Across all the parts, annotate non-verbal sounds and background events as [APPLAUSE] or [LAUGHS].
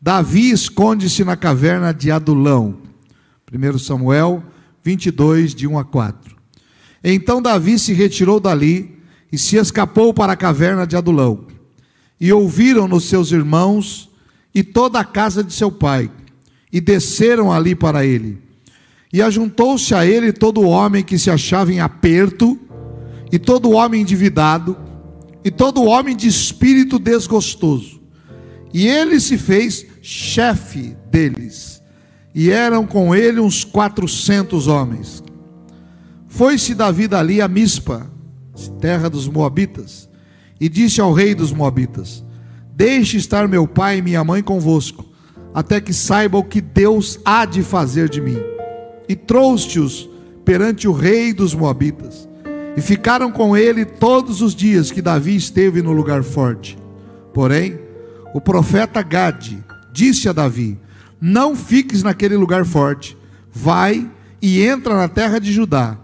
Davi esconde-se na caverna de Adulão. 1 Samuel 22, de 1 a 4. Então Davi se retirou dali e se escapou para a caverna de Adulão. E ouviram-no seus irmãos e toda a casa de seu pai, e desceram ali para ele. E ajuntou-se a ele todo homem que se achava em aperto, e todo homem endividado, e todo homem de espírito desgostoso. E ele se fez chefe deles, e eram com ele uns quatrocentos homens. Foi-se Davi dali a Mispa, terra dos Moabitas, e disse ao rei dos Moabitas: Deixe estar meu pai e minha mãe convosco, até que saiba o que Deus há de fazer de mim. E trouxe-os perante o rei dos Moabitas, e ficaram com ele todos os dias que Davi esteve no lugar forte. Porém, o profeta Gade disse a Davi: Não fiques naquele lugar forte, vai e entra na terra de Judá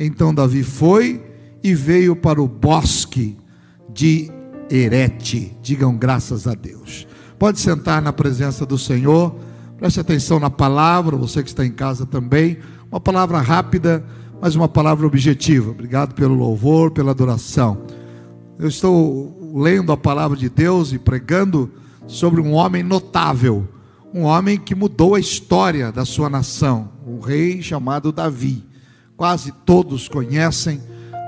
então Davi foi e veio para o bosque de Erete. Digam graças a Deus. Pode sentar na presença do Senhor. Preste atenção na palavra, você que está em casa também. Uma palavra rápida, mas uma palavra objetiva. Obrigado pelo louvor, pela adoração. Eu estou lendo a palavra de Deus e pregando sobre um homem notável, um homem que mudou a história da sua nação, um rei chamado Davi. Quase todos conhecem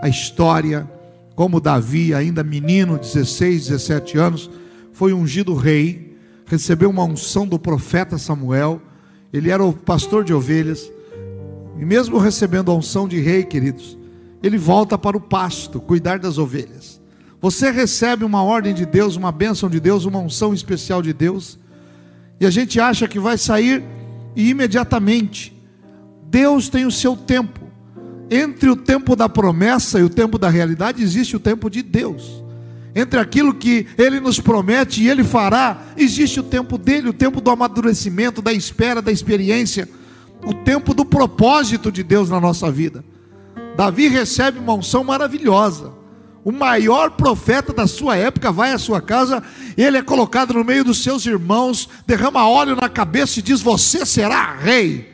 a história, como Davi, ainda menino, 16, 17 anos, foi ungido rei, recebeu uma unção do profeta Samuel, ele era o pastor de ovelhas, e mesmo recebendo a unção de rei, queridos, ele volta para o pasto, cuidar das ovelhas. Você recebe uma ordem de Deus, uma bênção de Deus, uma unção especial de Deus, e a gente acha que vai sair e imediatamente. Deus tem o seu tempo entre o tempo da promessa e o tempo da realidade existe o tempo de Deus. Entre aquilo que Ele nos promete e Ele fará, existe o tempo dele, o tempo do amadurecimento, da espera, da experiência, o tempo do propósito de Deus na nossa vida. Davi recebe uma unção maravilhosa. O maior profeta da sua época vai à sua casa, ele é colocado no meio dos seus irmãos, derrama óleo na cabeça e diz: Você será rei.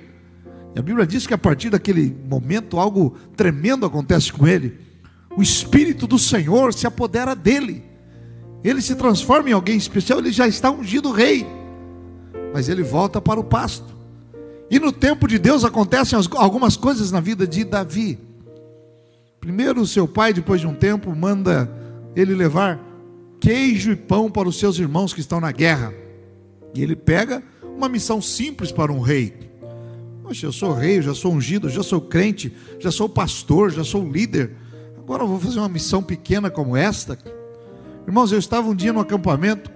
E a Bíblia diz que a partir daquele momento algo tremendo acontece com ele. O Espírito do Senhor se apodera dele. Ele se transforma em alguém especial, ele já está ungido rei. Mas ele volta para o pasto. E no tempo de Deus acontecem algumas coisas na vida de Davi. Primeiro, seu pai, depois de um tempo, manda ele levar queijo e pão para os seus irmãos que estão na guerra. E ele pega uma missão simples para um rei. Poxa, eu sou rei, eu já sou ungido, já sou crente, já sou pastor, já sou líder. Agora eu vou fazer uma missão pequena como esta. Irmãos, eu estava um dia no acampamento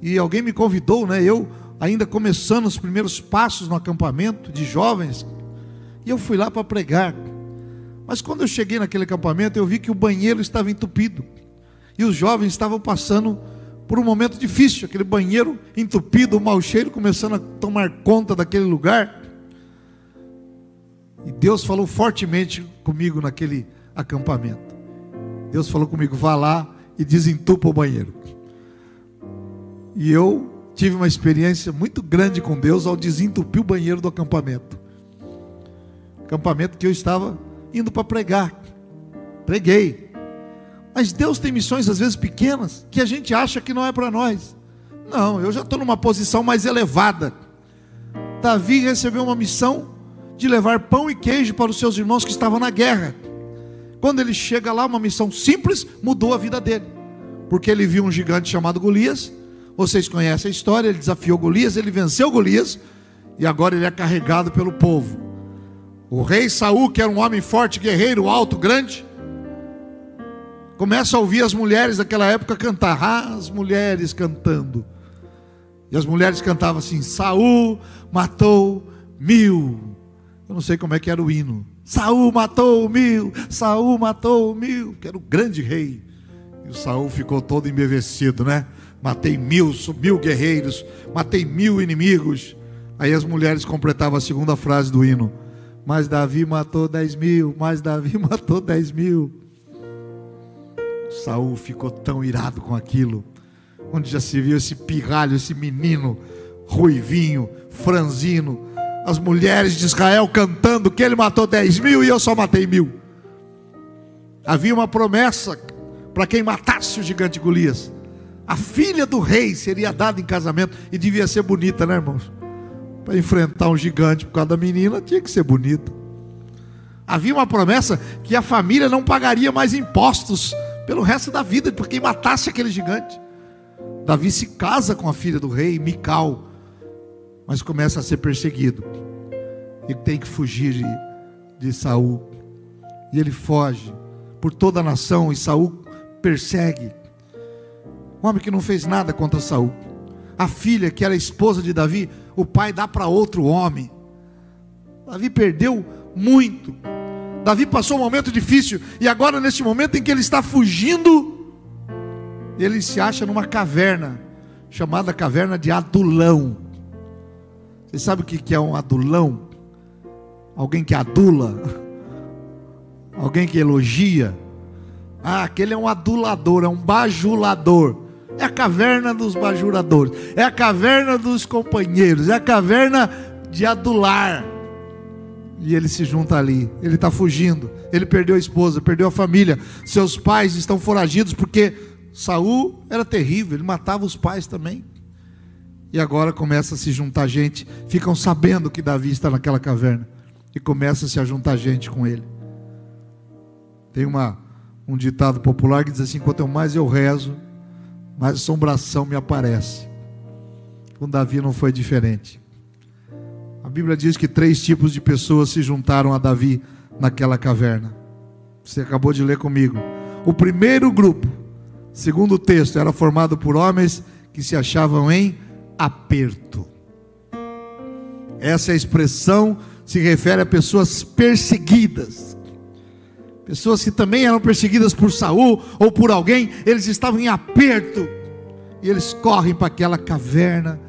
e alguém me convidou, né? Eu ainda começando os primeiros passos no acampamento de jovens, e eu fui lá para pregar. Mas quando eu cheguei naquele acampamento, eu vi que o banheiro estava entupido. E os jovens estavam passando por um momento difícil, aquele banheiro entupido, o mau cheiro começando a tomar conta daquele lugar. E Deus falou fortemente comigo naquele acampamento. Deus falou comigo: vá lá e desentupa o banheiro. E eu tive uma experiência muito grande com Deus ao desentupir o banheiro do acampamento. Acampamento que eu estava indo para pregar. Preguei. Mas Deus tem missões às vezes pequenas que a gente acha que não é para nós. Não, eu já estou numa posição mais elevada. Davi recebeu uma missão de levar pão e queijo para os seus irmãos que estavam na guerra. Quando ele chega lá, uma missão simples mudou a vida dele, porque ele viu um gigante chamado Golias. Vocês conhecem a história, ele desafiou Golias, ele venceu Golias e agora ele é carregado pelo povo. O rei Saul, que era um homem forte, guerreiro, alto, grande, começa a ouvir as mulheres daquela época cantar, ah, as mulheres cantando. E as mulheres cantavam assim: Saul matou mil, eu não sei como é que era o hino. Saul matou mil, Saul matou mil, que era o grande rei. E o Saul ficou todo embevecido, né? Matei mil, mil guerreiros, matei mil inimigos. Aí as mulheres completavam a segunda frase do hino. Mas Davi matou dez mil, mas Davi [LAUGHS] matou dez mil. Saul ficou tão irado com aquilo. Onde já se viu esse pirralho, esse menino ruivinho, franzino, as mulheres de Israel cantando que ele matou 10 mil e eu só matei mil. Havia uma promessa para quem matasse o gigante Golias. A filha do rei seria dada em casamento e devia ser bonita, né, irmãos? Para enfrentar um gigante por causa da menina, tinha que ser bonita. Havia uma promessa que a família não pagaria mais impostos pelo resto da vida por quem matasse aquele gigante. Davi se casa com a filha do rei, Mical, mas começa a ser perseguido. E tem que fugir de, de Saul. E ele foge por toda a nação e Saul persegue. Um homem que não fez nada contra Saul. A filha, que era esposa de Davi, o pai dá para outro homem. Davi perdeu muito. Davi passou um momento difícil e agora neste momento em que ele está fugindo, ele se acha numa caverna chamada caverna de Adulão. Você sabe o que é um adulão? Alguém que adula, alguém que elogia. Ah, aquele é um adulador, é um bajulador. É a caverna dos bajuladores, é a caverna dos companheiros, é a caverna de adular. E ele se junta ali, ele está fugindo, ele perdeu a esposa, perdeu a família, seus pais estão foragidos porque Saul era terrível, ele matava os pais também. E agora começa a se juntar gente, ficam sabendo que Davi está naquela caverna e começa a se juntar gente com ele. Tem uma, um ditado popular que diz assim: quanto mais eu rezo, mais assombração me aparece. Com Davi não foi diferente. A Bíblia diz que três tipos de pessoas se juntaram a Davi naquela caverna. Você acabou de ler comigo. O primeiro grupo, segundo o texto, era formado por homens que se achavam em aperto. Essa expressão se refere a pessoas perseguidas. Pessoas que também eram perseguidas por Saul ou por alguém, eles estavam em aperto. E eles correm para aquela caverna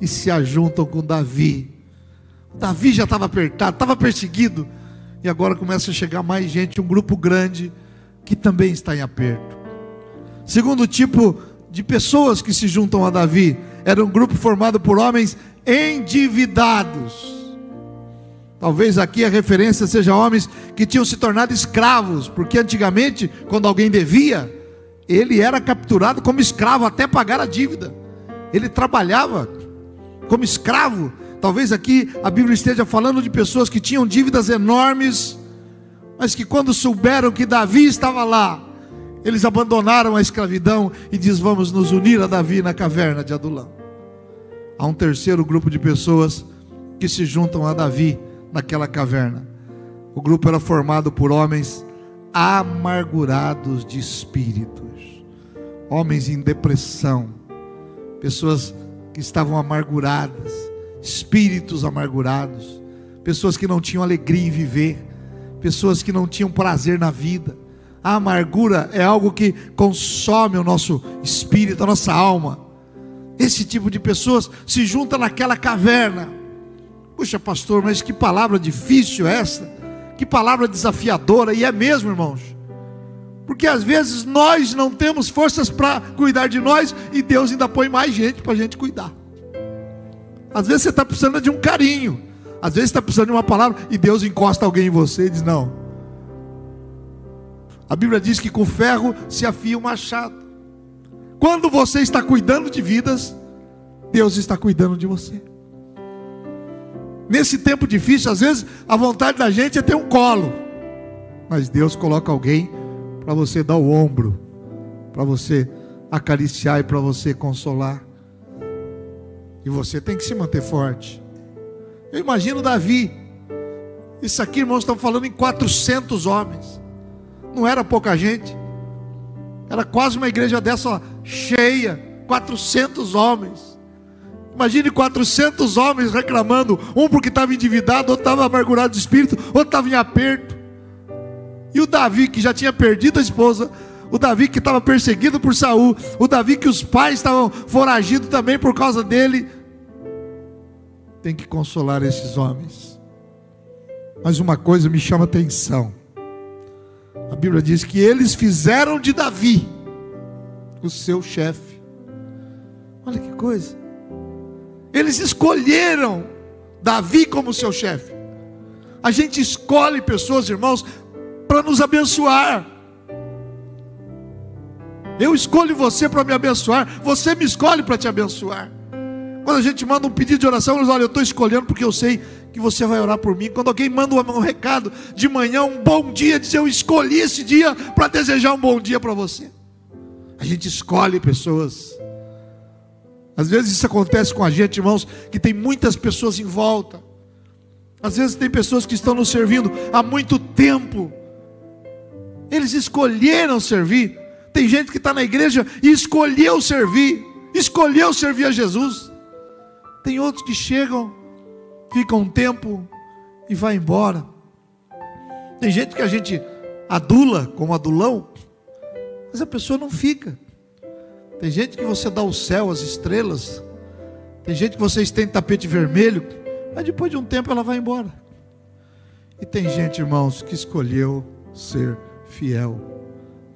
e se ajuntam com Davi. Davi já estava apertado, estava perseguido. E agora começa a chegar mais gente, um grupo grande que também está em aperto. Segundo tipo de pessoas que se juntam a Davi era um grupo formado por homens endividados. Talvez aqui a referência seja homens que tinham se tornado escravos, porque antigamente, quando alguém devia, ele era capturado como escravo até pagar a dívida. Ele trabalhava como escravo. Talvez aqui a Bíblia esteja falando de pessoas que tinham dívidas enormes, mas que quando souberam que Davi estava lá, eles abandonaram a escravidão e diz: Vamos nos unir a Davi na caverna de Adulão. Há um terceiro grupo de pessoas que se juntam a Davi naquela caverna. O grupo era formado por homens amargurados de espíritos, homens em depressão, pessoas que estavam amarguradas, espíritos amargurados, pessoas que não tinham alegria em viver, pessoas que não tinham prazer na vida a amargura é algo que consome o nosso espírito, a nossa alma. Esse tipo de pessoas se junta naquela caverna. Puxa, pastor, mas que palavra difícil essa? Que palavra desafiadora, e é mesmo, irmãos. Porque às vezes nós não temos forças para cuidar de nós e Deus ainda põe mais gente para a gente cuidar. Às vezes você está precisando de um carinho, às vezes está precisando de uma palavra e Deus encosta alguém em você e diz: Não, a Bíblia diz que com ferro se afia o machado. Quando você está cuidando de vidas, Deus está cuidando de você. Nesse tempo difícil, às vezes a vontade da gente é ter um colo, mas Deus coloca alguém para você dar o ombro, para você acariciar e para você consolar. E você tem que se manter forte. Eu imagino Davi. Isso aqui, irmãos, estão falando em 400 homens não era pouca gente. Era quase uma igreja dessa cheia, 400 homens. Imagine 400 homens reclamando, um porque estava endividado, outro estava amargurado de espírito, outro estava em aperto. E o Davi que já tinha perdido a esposa, o Davi que estava perseguido por Saul, o Davi que os pais estavam foragidos também por causa dele, tem que consolar esses homens. Mas uma coisa me chama atenção. A Bíblia diz que eles fizeram de Davi o seu chefe. Olha que coisa. Eles escolheram Davi como seu chefe. A gente escolhe pessoas, irmãos, para nos abençoar. Eu escolho você para me abençoar, você me escolhe para te abençoar. Quando a gente manda um pedido de oração, diz, olha, eu estou escolhendo porque eu sei que você vai orar por mim. Quando alguém manda um recado de manhã, um bom dia, diz, eu escolhi esse dia para desejar um bom dia para você. A gente escolhe pessoas. Às vezes isso acontece com a gente, irmãos, que tem muitas pessoas em volta. Às vezes tem pessoas que estão nos servindo há muito tempo. Eles escolheram servir. Tem gente que está na igreja e escolheu servir, escolheu servir a Jesus. Tem outros que chegam, ficam um tempo e vai embora. Tem gente que a gente adula como adulão, mas a pessoa não fica. Tem gente que você dá o céu, as estrelas. Tem gente que você estende tapete vermelho, mas depois de um tempo ela vai embora. E tem gente, irmãos, que escolheu ser fiel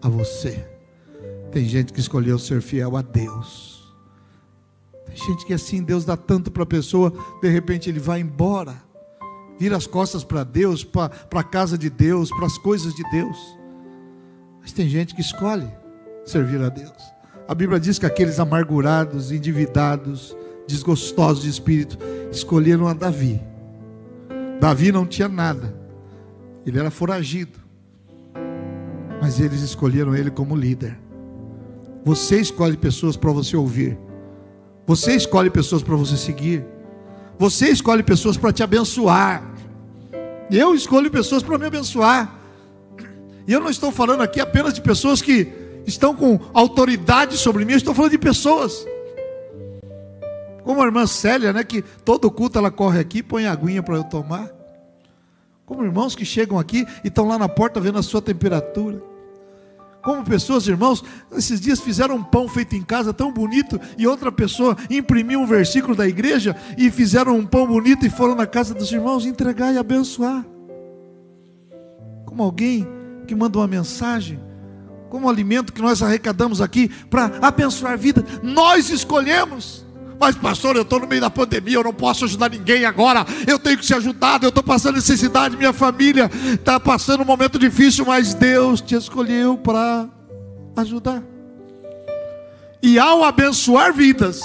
a você. Tem gente que escolheu ser fiel a Deus. Tem gente que assim, Deus dá tanto para a pessoa, de repente ele vai embora, vira as costas para Deus, para a casa de Deus, para as coisas de Deus. Mas tem gente que escolhe servir a Deus. A Bíblia diz que aqueles amargurados, endividados, desgostosos de espírito, escolheram a Davi. Davi não tinha nada, ele era foragido, mas eles escolheram ele como líder. Você escolhe pessoas para você ouvir. Você escolhe pessoas para você seguir. Você escolhe pessoas para te abençoar. Eu escolho pessoas para me abençoar. E eu não estou falando aqui apenas de pessoas que estão com autoridade sobre mim, eu estou falando de pessoas. Como a irmã Célia, né, que todo culto ela corre aqui, põe aguinha para eu tomar. Como irmãos que chegam aqui e estão lá na porta vendo a sua temperatura. Como pessoas, irmãos, esses dias fizeram um pão feito em casa tão bonito e outra pessoa imprimiu um versículo da igreja e fizeram um pão bonito e foram na casa dos irmãos entregar e abençoar. Como alguém que manda uma mensagem, como alimento que nós arrecadamos aqui para abençoar a vida, nós escolhemos. Mas, pastor, eu estou no meio da pandemia, eu não posso ajudar ninguém agora. Eu tenho que ser ajudado, eu estou passando necessidade, minha família está passando um momento difícil, mas Deus te escolheu para ajudar. E ao abençoar vidas,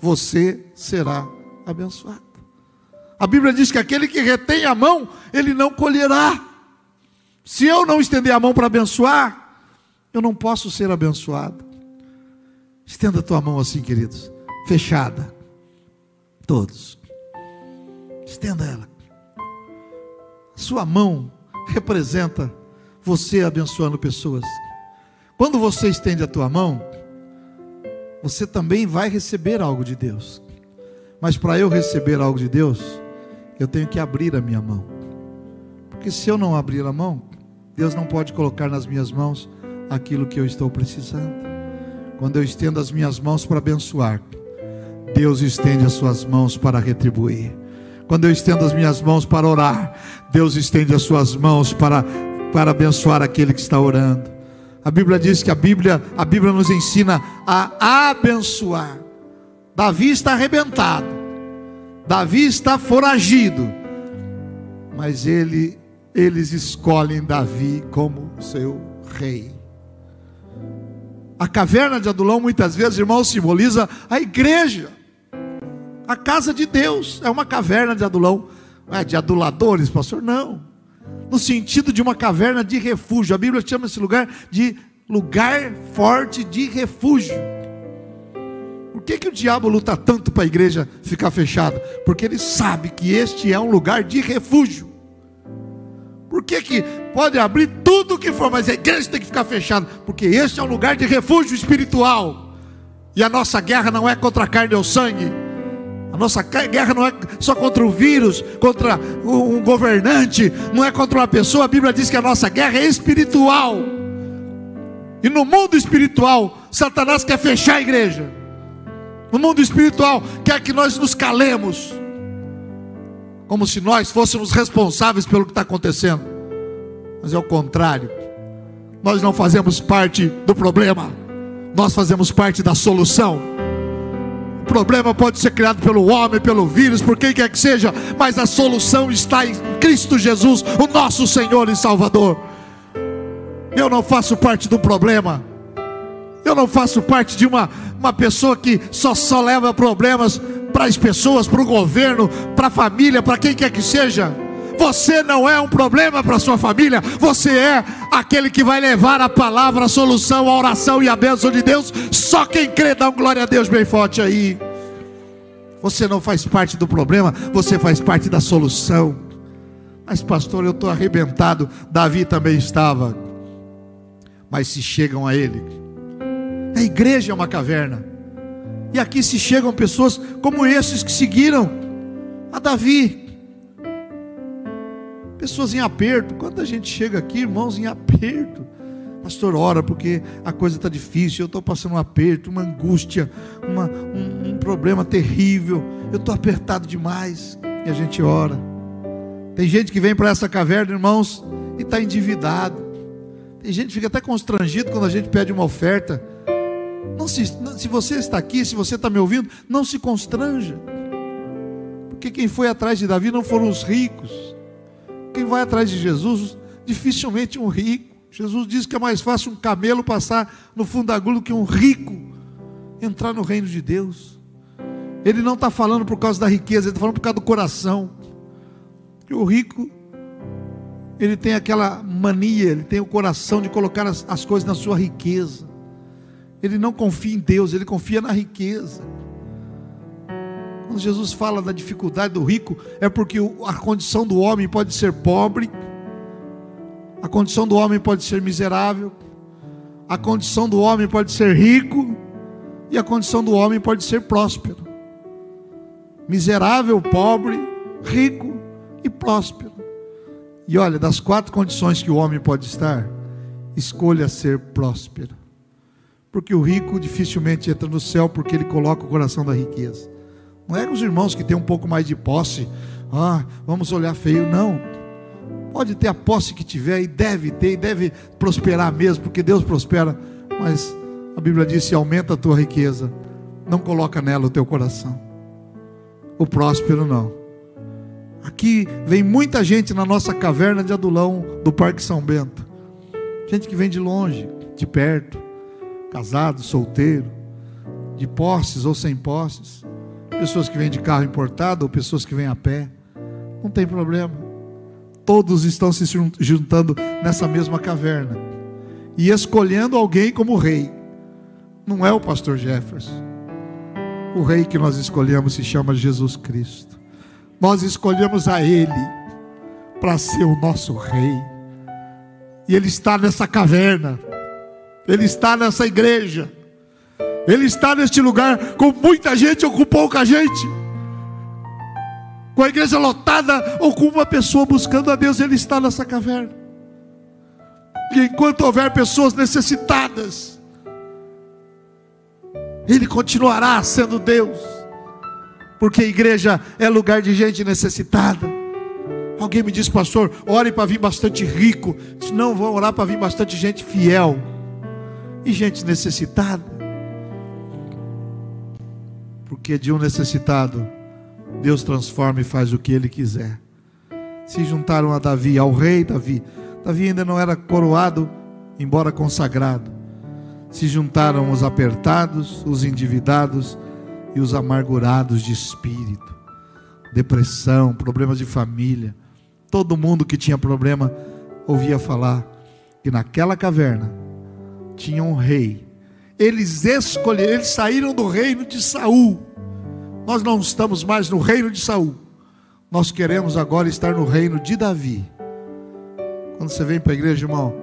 você será abençoado. A Bíblia diz que aquele que retém a mão, ele não colherá. Se eu não estender a mão para abençoar, eu não posso ser abençoado. Estenda a tua mão assim, queridos fechada. Todos. Estenda ela. Sua mão representa você abençoando pessoas. Quando você estende a tua mão, você também vai receber algo de Deus. Mas para eu receber algo de Deus, eu tenho que abrir a minha mão. Porque se eu não abrir a mão, Deus não pode colocar nas minhas mãos aquilo que eu estou precisando. Quando eu estendo as minhas mãos para abençoar, Deus estende as suas mãos para retribuir. Quando eu estendo as minhas mãos para orar, Deus estende as suas mãos para, para abençoar aquele que está orando. A Bíblia diz que a Bíblia, a Bíblia nos ensina a abençoar. Davi está arrebentado. Davi está foragido. Mas ele, eles escolhem Davi como seu rei. A caverna de Adulão, muitas vezes, irmão, simboliza a igreja, a casa de Deus. É uma caverna de Adulão, não é de aduladores, pastor? Não. No sentido de uma caverna de refúgio. A Bíblia chama esse lugar de lugar forte de refúgio. Por que, que o diabo luta tanto para a igreja ficar fechada? Porque ele sabe que este é um lugar de refúgio. Por que, que pode abrir tudo o que for, mas a igreja tem que ficar fechada? Porque este é um lugar de refúgio espiritual. E a nossa guerra não é contra a carne ou sangue. A nossa guerra não é só contra o vírus, contra um governante, não é contra uma pessoa. A Bíblia diz que a nossa guerra é espiritual. E no mundo espiritual, Satanás quer fechar a igreja. No mundo espiritual, quer que nós nos calemos como se nós fôssemos responsáveis pelo que está acontecendo. Mas é o contrário. Nós não fazemos parte do problema, nós fazemos parte da solução. problema pode ser criado pelo homem, pelo vírus, por quem quer que seja, mas a solução está em Cristo Jesus, o nosso Senhor e Salvador. Eu não faço parte do problema. Eu não faço parte de uma, uma pessoa que só, só leva problemas para as pessoas, para o governo, para a família, para quem quer que seja. Você não é um problema para sua família, você é aquele que vai levar a palavra, a solução, a oração e a bênção de Deus. Só quem crê dá um glória a Deus bem forte aí. Você não faz parte do problema, você faz parte da solução. Mas, pastor, eu estou arrebentado. Davi também estava. Mas se chegam a ele, a igreja é uma caverna. E aqui se chegam pessoas como esses que seguiram a Davi. Pessoas em aperto. Quando a gente chega aqui, irmãos, em aperto. Pastor, ora, porque a coisa está difícil. Eu estou passando um aperto, uma angústia, uma, um, um problema terrível. Eu estou apertado demais. E a gente ora. Tem gente que vem para essa caverna, irmãos, e está endividado. Tem gente que fica até constrangido quando a gente pede uma oferta. Não se, se você está aqui, se você está me ouvindo, não se constranja. Porque quem foi atrás de Davi não foram os ricos quem vai atrás de Jesus, dificilmente um rico. Jesus diz que é mais fácil um camelo passar no fundo da agulha do que um rico entrar no reino de Deus. Ele não está falando por causa da riqueza, ele está falando por causa do coração. E o rico, ele tem aquela mania, ele tem o coração de colocar as, as coisas na sua riqueza. Ele não confia em Deus, ele confia na riqueza. Quando Jesus fala da dificuldade do rico, é porque a condição do homem pode ser pobre, a condição do homem pode ser miserável, a condição do homem pode ser rico, e a condição do homem pode ser próspero. Miserável, pobre, rico e próspero. E olha, das quatro condições que o homem pode estar, escolha ser próspero. Porque o rico dificilmente entra no céu porque ele coloca o coração da riqueza. Não é os irmãos que têm um pouco mais de posse, ah, vamos olhar feio, não. Pode ter a posse que tiver e deve ter, e deve prosperar mesmo, porque Deus prospera, mas a Bíblia diz: se aumenta a tua riqueza, não coloca nela o teu coração. O próspero não. Aqui vem muita gente na nossa caverna de adulão do Parque São Bento. Gente que vem de longe, de perto, casado, solteiro, de posses ou sem posses pessoas que vêm de carro importado ou pessoas que vêm a pé. Não tem problema. Todos estão se juntando nessa mesma caverna e escolhendo alguém como rei. Não é o pastor Jefferson. O rei que nós escolhemos se chama Jesus Cristo. Nós escolhemos a Ele para ser o nosso rei. E Ele está nessa caverna. Ele está nessa igreja. Ele está neste lugar com muita gente ou com pouca gente. Com a igreja lotada ou com uma pessoa buscando a Deus, Ele está nessa caverna. E enquanto houver pessoas necessitadas, Ele continuará sendo Deus, porque a igreja é lugar de gente necessitada. Alguém me disse, pastor, ore para vir bastante rico. Não, vão orar para vir bastante gente fiel e gente necessitada. Porque de um necessitado, Deus transforma e faz o que ele quiser. Se juntaram a Davi, ao rei Davi. Davi ainda não era coroado, embora consagrado. Se juntaram os apertados, os endividados e os amargurados de espírito. Depressão, problemas de família. Todo mundo que tinha problema ouvia falar que naquela caverna tinha um rei eles escolheram, eles saíram do reino de Saul. Nós não estamos mais no reino de Saul. Nós queremos agora estar no reino de Davi. Quando você vem para a igreja, irmão,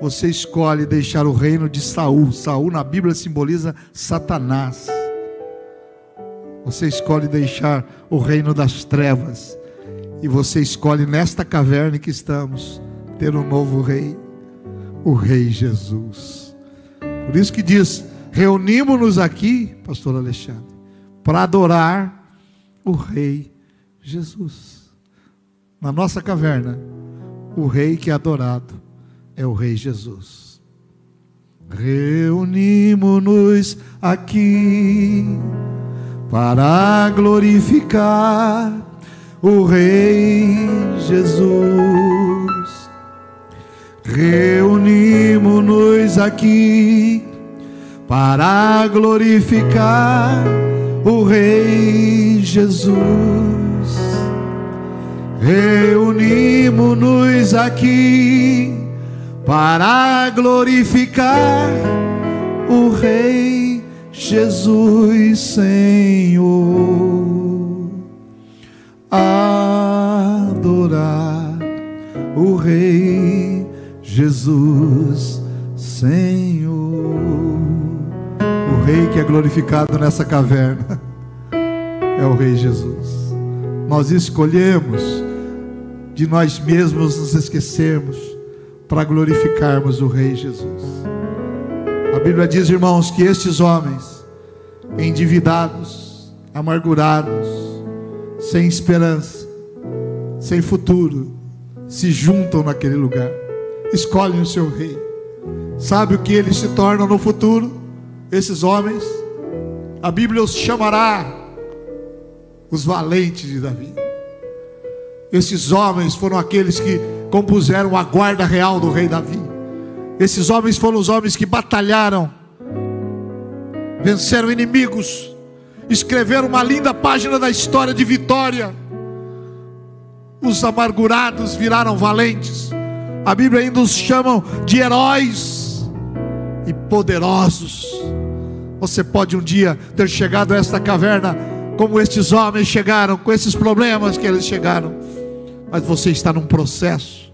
você escolhe deixar o reino de Saul. Saul na Bíblia simboliza Satanás. Você escolhe deixar o reino das trevas. E você escolhe nesta caverna que estamos ter um novo rei, o rei Jesus. Por isso que diz: reunimos-nos aqui, pastor Alexandre, para adorar o Rei Jesus. Na nossa caverna, o Rei que é adorado é o Rei Jesus. Reunimos-nos aqui para glorificar o Rei Jesus. Reunimos-nos aqui para glorificar o Rei Jesus. Reunimos-nos aqui para glorificar o Rei Jesus Senhor. Adorar o Rei Jesus Senhor. O Rei que é glorificado nessa caverna é o Rei Jesus. Nós escolhemos de nós mesmos nos esquecermos para glorificarmos o Rei Jesus. A Bíblia diz, irmãos, que estes homens, endividados, amargurados, sem esperança, sem futuro, se juntam naquele lugar, escolhem o seu rei. Sabe o que eles se tornam no futuro? Esses homens, a Bíblia os chamará os valentes de Davi. Esses homens foram aqueles que compuseram a guarda real do rei Davi. Esses homens foram os homens que batalharam, venceram inimigos, escreveram uma linda página da história de vitória. Os amargurados viraram valentes. A Bíblia ainda os chamam de heróis e poderosos. Você pode um dia ter chegado a esta caverna como estes homens chegaram, com esses problemas que eles chegaram mas você está num processo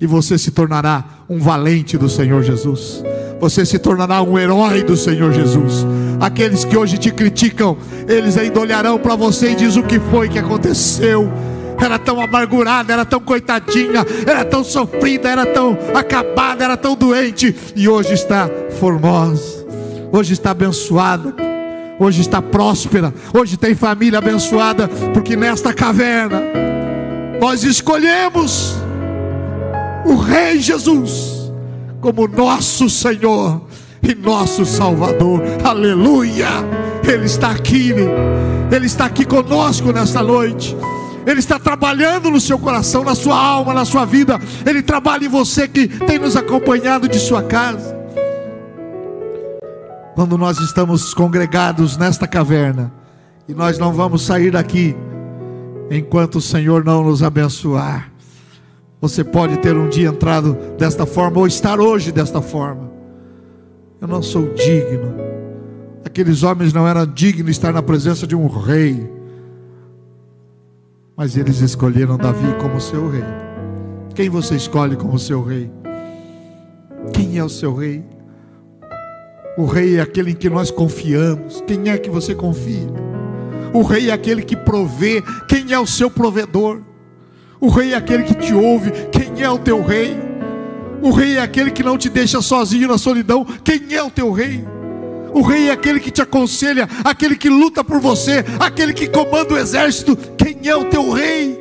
e você se tornará um valente do Senhor Jesus. Você se tornará um herói do Senhor Jesus. Aqueles que hoje te criticam, eles ainda olharão para você e diz o que foi que aconteceu. Era tão amargurada, era tão coitadinha, era tão sofrida, era tão acabada, era tão doente e hoje está formosa. Hoje está abençoada hoje está próspera, hoje tem família abençoada, porque nesta caverna nós escolhemos o Rei Jesus como nosso Senhor e nosso Salvador. Aleluia! Ele está aqui, Ele está aqui conosco nesta noite. Ele está trabalhando no seu coração, na sua alma, na sua vida. Ele trabalha em você que tem nos acompanhado de sua casa. Quando nós estamos congregados nesta caverna e nós não vamos sair daqui enquanto o Senhor não nos abençoar. Você pode ter um dia entrado desta forma ou estar hoje desta forma. Eu não sou digno. Aqueles homens não eram dignos de estar na presença de um rei. Mas eles escolheram Davi como seu rei. Quem você escolhe como seu rei? Quem é o seu rei? O rei é aquele em que nós confiamos. Quem é que você confia? O rei é aquele que provê. Quem é o seu provedor? O rei é aquele que te ouve. Quem é o teu rei? O rei é aquele que não te deixa sozinho na solidão. Quem é o teu rei? O rei é aquele que te aconselha, aquele que luta por você, aquele que comanda o exército. Quem é o teu rei?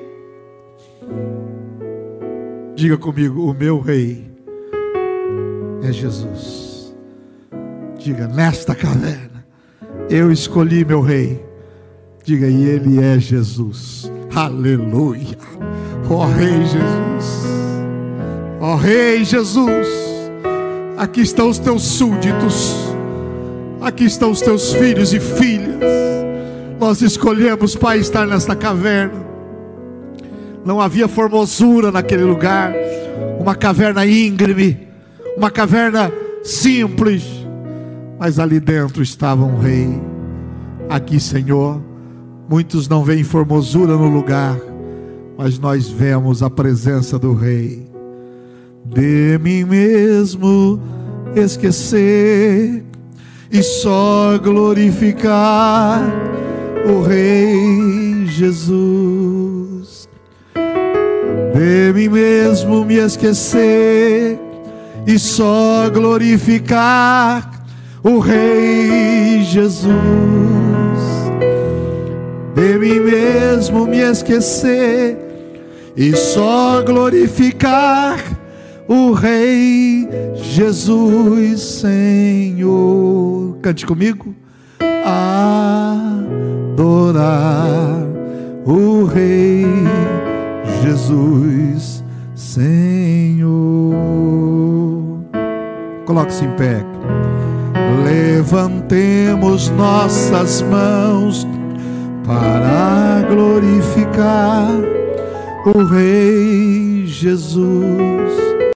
Diga comigo: o meu rei é Jesus. Diga, nesta caverna, eu escolhi meu rei Diga, e Ele é Jesus. Aleluia. Ó oh, Rei Jesus. Ó oh, Rei Jesus. Aqui estão os teus súditos. Aqui estão os teus filhos e filhas. Nós escolhemos, Pai, estar nesta caverna. Não havia formosura naquele lugar. Uma caverna íngreme. Uma caverna simples. Mas ali dentro estava um rei. Aqui, Senhor Muitos não veem formosura no lugar, mas nós vemos a presença do Rei. De mim mesmo esquecer e só glorificar o Rei Jesus. De mim mesmo me esquecer e só glorificar o Rei Jesus de mim mesmo me esquecer e só glorificar o Rei Jesus Senhor. Cante comigo. adorar o Rei Jesus Senhor. Coloque-se em pé. Levantemos nossas mãos para glorificar o Rei Jesus